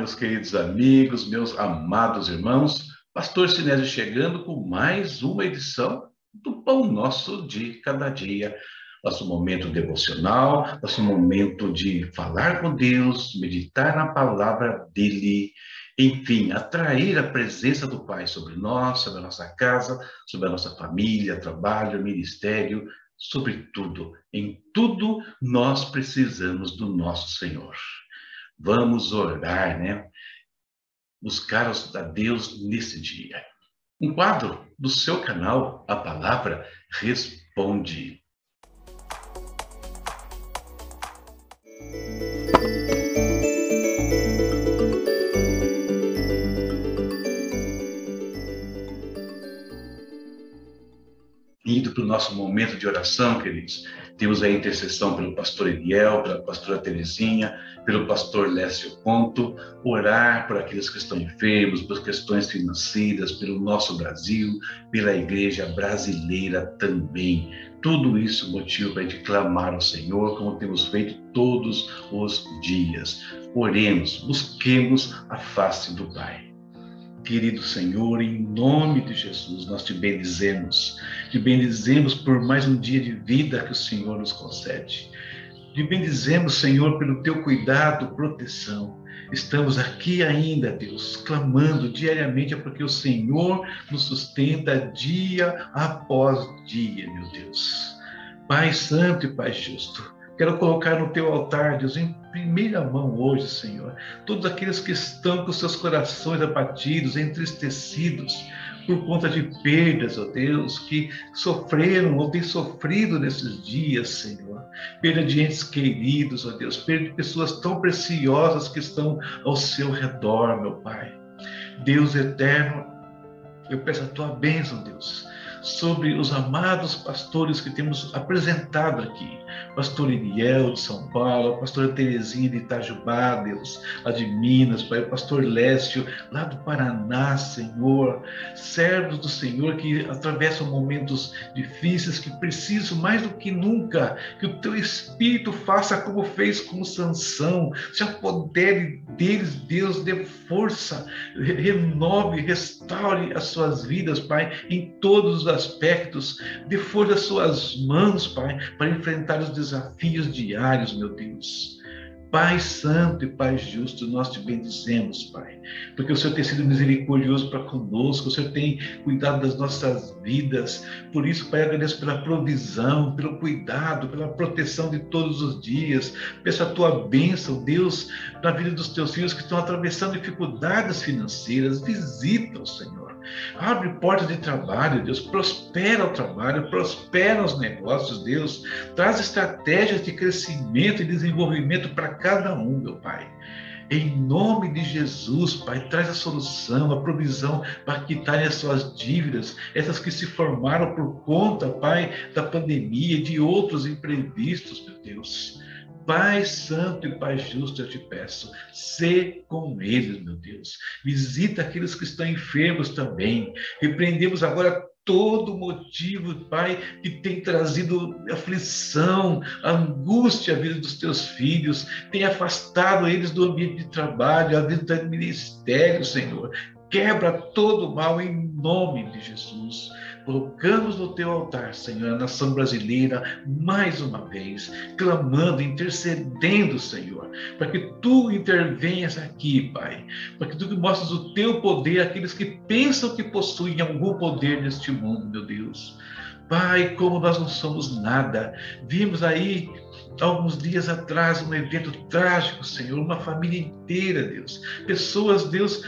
Meus queridos amigos, meus amados irmãos. Pastor Sinésio chegando com mais uma edição do Pão Nosso de Cada Dia. Nosso momento devocional, nosso momento de falar com Deus, meditar na palavra dele, enfim, atrair a presença do Pai sobre nós, sobre a nossa casa, sobre a nossa família, trabalho, ministério, sobre tudo. Em tudo nós precisamos do nosso Senhor. Vamos orar, né? Buscar a Deus nesse dia. Um quadro do seu canal, a palavra responde. Indo para o nosso momento de oração, queridos, temos a intercessão pelo pastor Eliel, pela pastora Terezinha, pelo pastor Lécio Ponto, orar por aqueles que estão enfermos, por questões financeiras, pelo nosso Brasil, pela igreja brasileira também. Tudo isso motivo para a gente clamar ao Senhor, como temos feito todos os dias. Oremos, busquemos a face do Pai. Querido Senhor, em nome de Jesus, nós te bendizemos. Te bendizemos por mais um dia de vida que o Senhor nos concede. Te bendizemos, Senhor, pelo teu cuidado, proteção. Estamos aqui ainda, Deus, clamando diariamente, porque o Senhor nos sustenta dia após dia, meu Deus. Pai Santo e Pai Justo, Quero colocar no teu altar, Deus, em primeira mão hoje, Senhor, todos aqueles que estão com seus corações abatidos, entristecidos por conta de perdas, ó Deus, que sofreram ou têm sofrido nesses dias, Senhor. Perda de entes queridos, ó Deus, perda de pessoas tão preciosas que estão ao seu redor, meu Pai. Deus eterno, eu peço a tua bênção, Deus sobre os amados pastores que temos apresentado aqui. Pastor Iriel de São Paulo, a pastora Terezinha de Itajubá, Deus, lá de Minas, Pai, o pastor Lécio, lá do Paraná, Senhor, servos do Senhor que atravessam momentos difíceis, que precisam mais do que nunca que o teu Espírito faça como fez com Sansão, se apodere deles, Deus, dê força, renove, restaure as suas vidas, Pai, em todos os aspectos, dê força às suas mãos, Pai, para enfrentar os desafios diários, meu Deus. Pai Santo e Pai Justo, nós te bendizemos, Pai, porque o Senhor tem sido misericordioso para conosco, o Senhor tem cuidado das nossas vidas. Por isso, Pai, agradeço pela provisão, pelo cuidado, pela proteção de todos os dias. Peço a tua bênção, Deus, na vida dos teus filhos que estão atravessando dificuldades financeiras. Visita, Senhor Abre portas de trabalho, Deus. Prospera o trabalho, prospera os negócios, Deus. Traz estratégias de crescimento e desenvolvimento para cada um, meu Pai. Em nome de Jesus, Pai, traz a solução, a provisão para quitarem as suas dívidas, essas que se formaram por conta, Pai, da pandemia e de outros imprevistos, meu Deus. Pai Santo e Pai Justo, eu te peço, sê com eles, meu Deus. Visita aqueles que estão enfermos também. Repreendemos agora todo motivo, Pai, que tem trazido aflição, angústia à vida dos teus filhos, tem afastado eles do ambiente de trabalho, a vida do ministério, Senhor. Quebra todo mal em nome de Jesus. Colocamos no teu altar, Senhor, a nação brasileira, mais uma vez, clamando, intercedendo, Senhor, para que tu intervenhas aqui, Pai, para que tu mostres o teu poder àqueles que pensam que possuem algum poder neste mundo, meu Deus. Pai, como nós não somos nada, vimos aí alguns dias atrás um evento trágico, Senhor, uma família inteira, Deus, pessoas, Deus,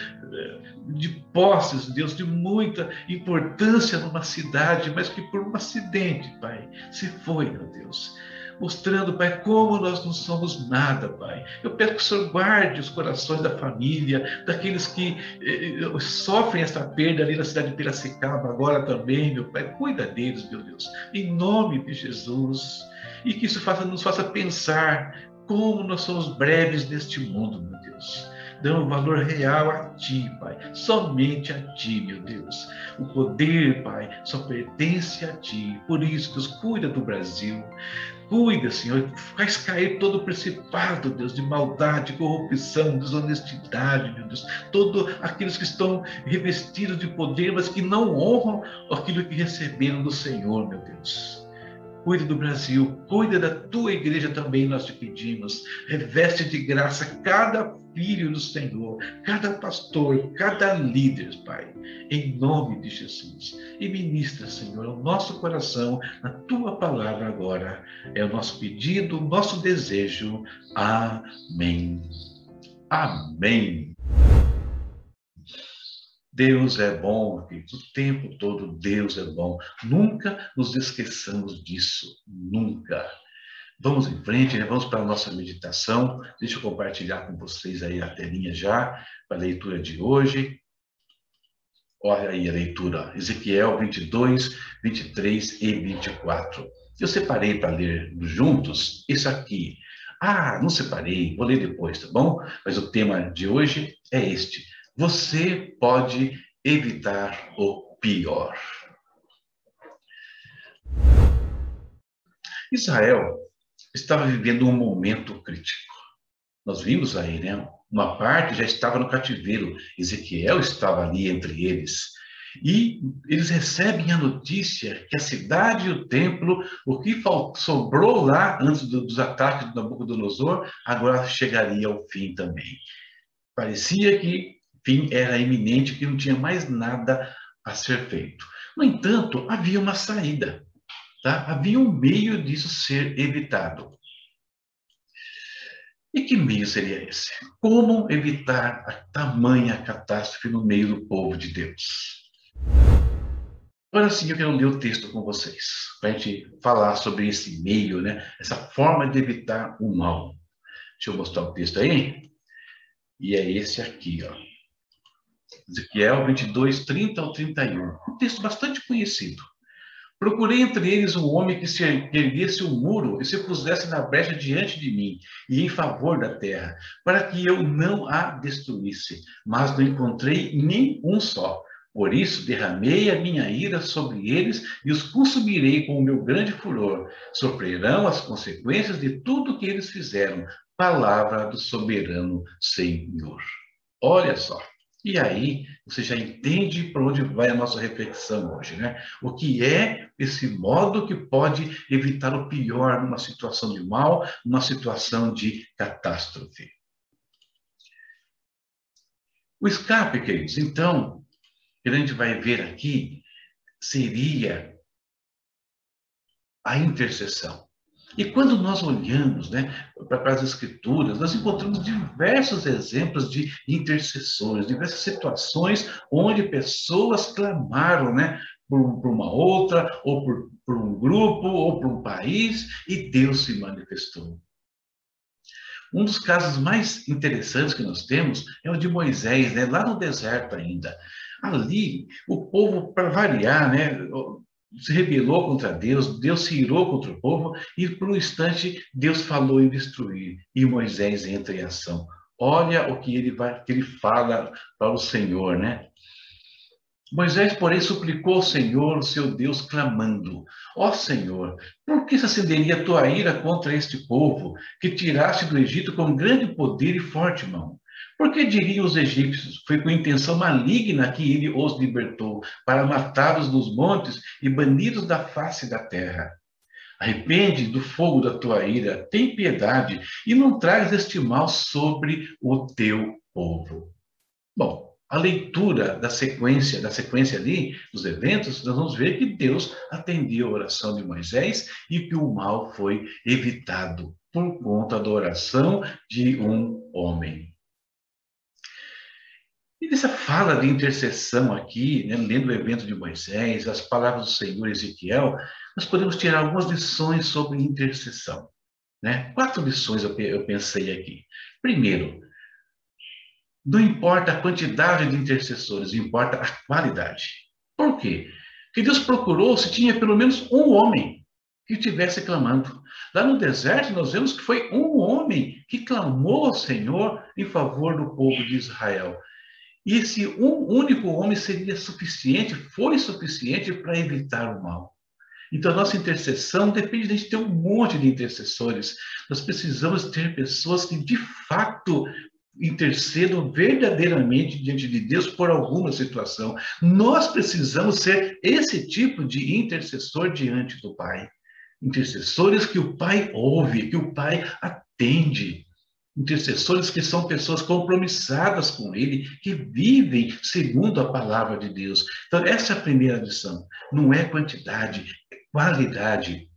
de posses, Deus, de muita importância numa cidade, mas que por um acidente, Pai, se foi, meu Deus. Mostrando, Pai, como nós não somos nada, Pai. Eu peço que o Senhor guarde os corações da família, daqueles que eh, eh, sofrem essa perda ali na cidade de Piracicaba, agora também, meu Pai. Cuida deles, meu Deus, em nome de Jesus. E que isso faça, nos faça pensar como nós somos breves neste mundo, meu Deus dão valor real a Ti, Pai. Somente a Ti, meu Deus. O poder, Pai, só pertence a Ti. Por isso, Deus, cuida do Brasil. cuida, Senhor, faz cair todo o principado, Deus, de maldade, corrupção, desonestidade, meu Deus. Todos aqueles que estão revestidos de poder, mas que não honram aquilo que receberam do Senhor, meu Deus. Cuide do Brasil, cuida da tua igreja também, nós te pedimos. Reveste de graça cada filho do Senhor, cada pastor, cada líder, Pai, em nome de Jesus. E ministra, Senhor, o nosso coração na tua palavra agora. É o nosso pedido, o nosso desejo. Amém. Amém. Deus é bom, o tempo todo Deus é bom. Nunca nos esqueçamos disso, nunca. Vamos em frente, né? vamos para a nossa meditação. Deixa eu compartilhar com vocês aí a telinha já, para a leitura de hoje. Olha aí a leitura, Ezequiel 22, 23 e 24. Eu separei para ler juntos isso aqui. Ah, não separei, vou ler depois, tá bom? Mas o tema de hoje é este você pode evitar o pior. Israel estava vivendo um momento crítico. Nós vimos aí, né? Uma parte já estava no cativeiro, Ezequiel estava ali entre eles. E eles recebem a notícia que a cidade e o templo, o que sobrou lá antes dos ataques do Nabucodonosor, agora chegaria ao fim também. Parecia que fim era iminente, que não tinha mais nada a ser feito. No entanto, havia uma saída, tá? havia um meio disso ser evitado. E que meio seria esse? Como evitar a tamanha catástrofe no meio do povo de Deus? Agora sim, eu quero ler o texto com vocês, para a gente falar sobre esse meio, né? essa forma de evitar o mal. Deixa eu mostrar o texto aí. E é esse aqui, ó. Ezequiel 22, 30 ao 31. Um texto bastante conhecido. Procurei entre eles um homem que se erguesse o um muro e se pusesse na brecha diante de mim e em favor da terra, para que eu não a destruísse, mas não encontrei nem um só. Por isso derramei a minha ira sobre eles e os consumirei com o meu grande furor. Sofrerão as consequências de tudo que eles fizeram. Palavra do soberano Senhor. Olha só. E aí você já entende para onde vai a nossa reflexão hoje, né? O que é esse modo que pode evitar o pior numa situação de mal, numa situação de catástrofe. O escape, queridos, então, que a gente vai ver aqui, seria a intercessão. E quando nós olhamos né, para as Escrituras, nós encontramos diversos exemplos de intercessores, diversas situações onde pessoas clamaram né, por, por uma outra, ou por, por um grupo, ou por um país, e Deus se manifestou. Um dos casos mais interessantes que nós temos é o de Moisés, né, lá no deserto ainda. Ali, o povo, para variar, né, se rebelou contra Deus, Deus se irou contra o povo e por um instante Deus falou em destruir e Moisés entra em ação. Olha o que ele vai, que ele fala para o Senhor, né? Moisés, porém, suplicou ao Senhor, o seu Deus, clamando: Ó Senhor, por que se acenderia a tua ira contra este povo, que tiraste do Egito com grande poder e forte mão? Porque diriam os egípcios, foi com intenção maligna que ele os libertou, para matá-los nos montes e banidos da face da terra. Arrepende do fogo da tua ira, tem piedade, e não traz este mal sobre o teu povo. Bom, a leitura da sequência, da sequência ali, dos eventos, nós vamos ver que Deus atendeu a oração de Moisés e que o mal foi evitado por conta da oração de um homem. E nessa fala de intercessão aqui, né, lendo o evento de Moisés, as palavras do Senhor Ezequiel, nós podemos tirar algumas lições sobre intercessão. Né? Quatro lições eu, eu pensei aqui. Primeiro, não importa a quantidade de intercessores, importa a qualidade. Por quê? Porque Deus procurou se tinha pelo menos um homem que estivesse clamando. Lá no deserto, nós vemos que foi um homem que clamou ao Senhor em favor do povo de Israel. E esse um único homem seria suficiente, foi suficiente para evitar o mal. Então, nossa intercessão depende de a gente ter um monte de intercessores. Nós precisamos ter pessoas que, de fato, intercedam verdadeiramente diante de Deus por alguma situação. Nós precisamos ser esse tipo de intercessor diante do Pai. Intercessores que o Pai ouve, que o Pai atende. Intercessores que são pessoas compromissadas com Ele, que vivem segundo a palavra de Deus. Então, essa é a primeira lição. Não é quantidade, é qualidade.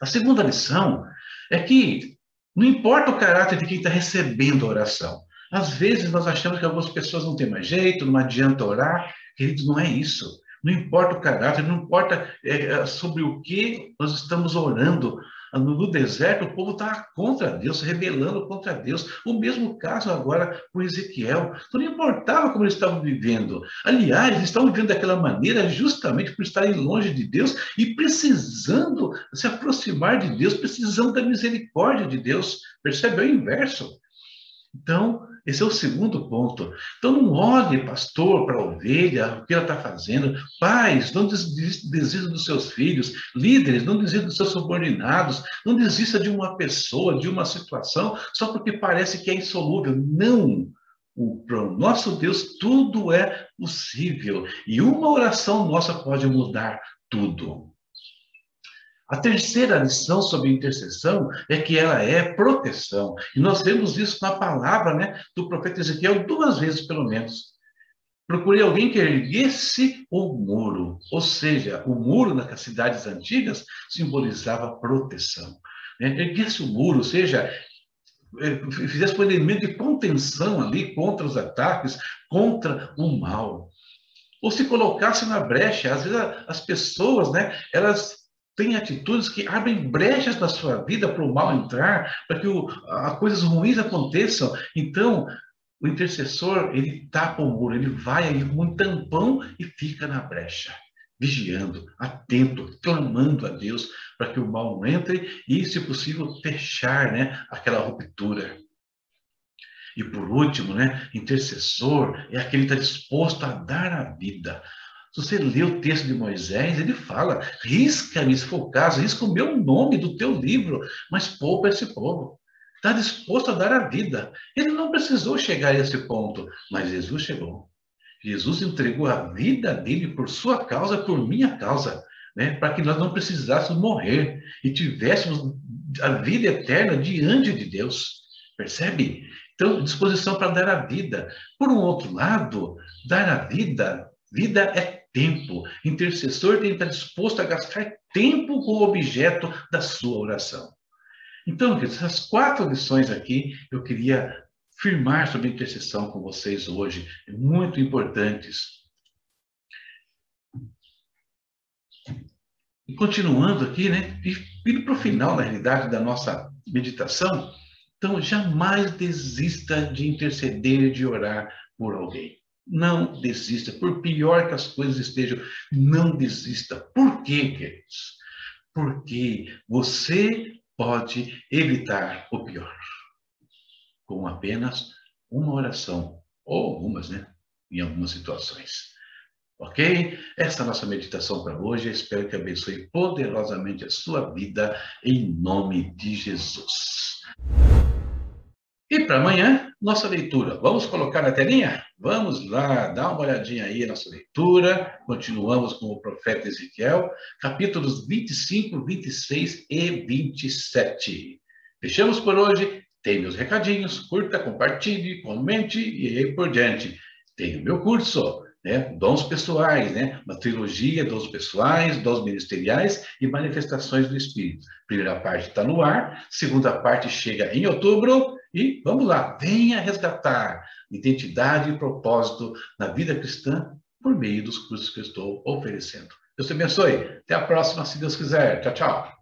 A segunda lição é que não importa o caráter de quem está recebendo a oração. Às vezes nós achamos que algumas pessoas não têm mais jeito, não adianta orar. Queridos, não é isso. Não importa o caráter, não importa é, sobre o que nós estamos orando. No deserto, o povo estava contra Deus, rebelando contra Deus. O mesmo caso agora com Ezequiel. Então, não importava como eles estavam vivendo. Aliás, eles estavam vivendo daquela maneira justamente por estarem longe de Deus e precisando se aproximar de Deus, precisando da misericórdia de Deus. Percebe? É o inverso. Então, esse é o segundo ponto. Então, não olhe, pastor, para a ovelha, o que ela está fazendo. Pais, não desista dos seus filhos. Líderes, não desista dos seus subordinados. Não desista de uma pessoa, de uma situação, só porque parece que é insolúvel. Não! Para o nosso Deus, tudo é possível. E uma oração nossa pode mudar tudo. A terceira lição sobre intercessão é que ela é proteção. E nós vemos isso na palavra né, do profeta Ezequiel duas vezes, pelo menos. Procurei alguém que erguesse o muro. Ou seja, o muro nas cidades antigas simbolizava proteção. Né? Erguesse o muro, ou seja, é, fizesse um elemento de contenção ali contra os ataques, contra o mal. Ou se colocasse na brecha, às vezes as pessoas, né, elas tem atitudes que abrem brechas na sua vida para o mal entrar, para que o, a, coisas ruins aconteçam. Então, o intercessor, ele tapa o muro, ele vai aí com um tampão e fica na brecha, vigiando, atento, clamando a Deus para que o mal não entre e, se possível, fechar né, aquela ruptura. E por último, né, intercessor é aquele que está disposto a dar a vida, se você lê o texto de Moisés, ele fala: risca-me, se for o caso, risca o meu nome do teu livro, mas poupa esse povo. Está disposto a dar a vida. Ele não precisou chegar a esse ponto, mas Jesus chegou. Jesus entregou a vida dele por sua causa, por minha causa, né? para que nós não precisássemos morrer e tivéssemos a vida eterna diante de Deus. Percebe? Então, disposição para dar a vida. Por um outro lado, dar a vida, vida é tempo. Intercessor tem que estar disposto a gastar tempo com o objeto da sua oração. Então, essas quatro lições aqui eu queria firmar sobre intercessão com vocês hoje, muito importantes. E continuando aqui, né, indo para o final, na realidade, da nossa meditação, então jamais desista de interceder, de orar por alguém. Não desista. Por pior que as coisas estejam, não desista. Por quê, queridos? Porque você pode evitar o pior com apenas uma oração, ou algumas, né? Em algumas situações. Ok? Essa é a nossa meditação para hoje. Espero que abençoe poderosamente a sua vida, em nome de Jesus. E para amanhã, nossa leitura. Vamos colocar na telinha? Vamos lá, dá uma olhadinha aí na nossa leitura. Continuamos com o profeta Ezequiel, capítulos 25, 26 e 27. Fechamos por hoje. Tem meus recadinhos, curta, compartilhe, comente e aí por diante. Tem o meu curso, né? Dons pessoais, né? Uma trilogia, dons pessoais, dons ministeriais e manifestações do Espírito. Primeira parte está no ar, segunda parte chega em outubro e vamos lá, venha resgatar identidade e propósito na vida cristã por meio dos cursos que eu estou oferecendo. Deus te abençoe. Até a próxima, se Deus quiser. Tchau, tchau.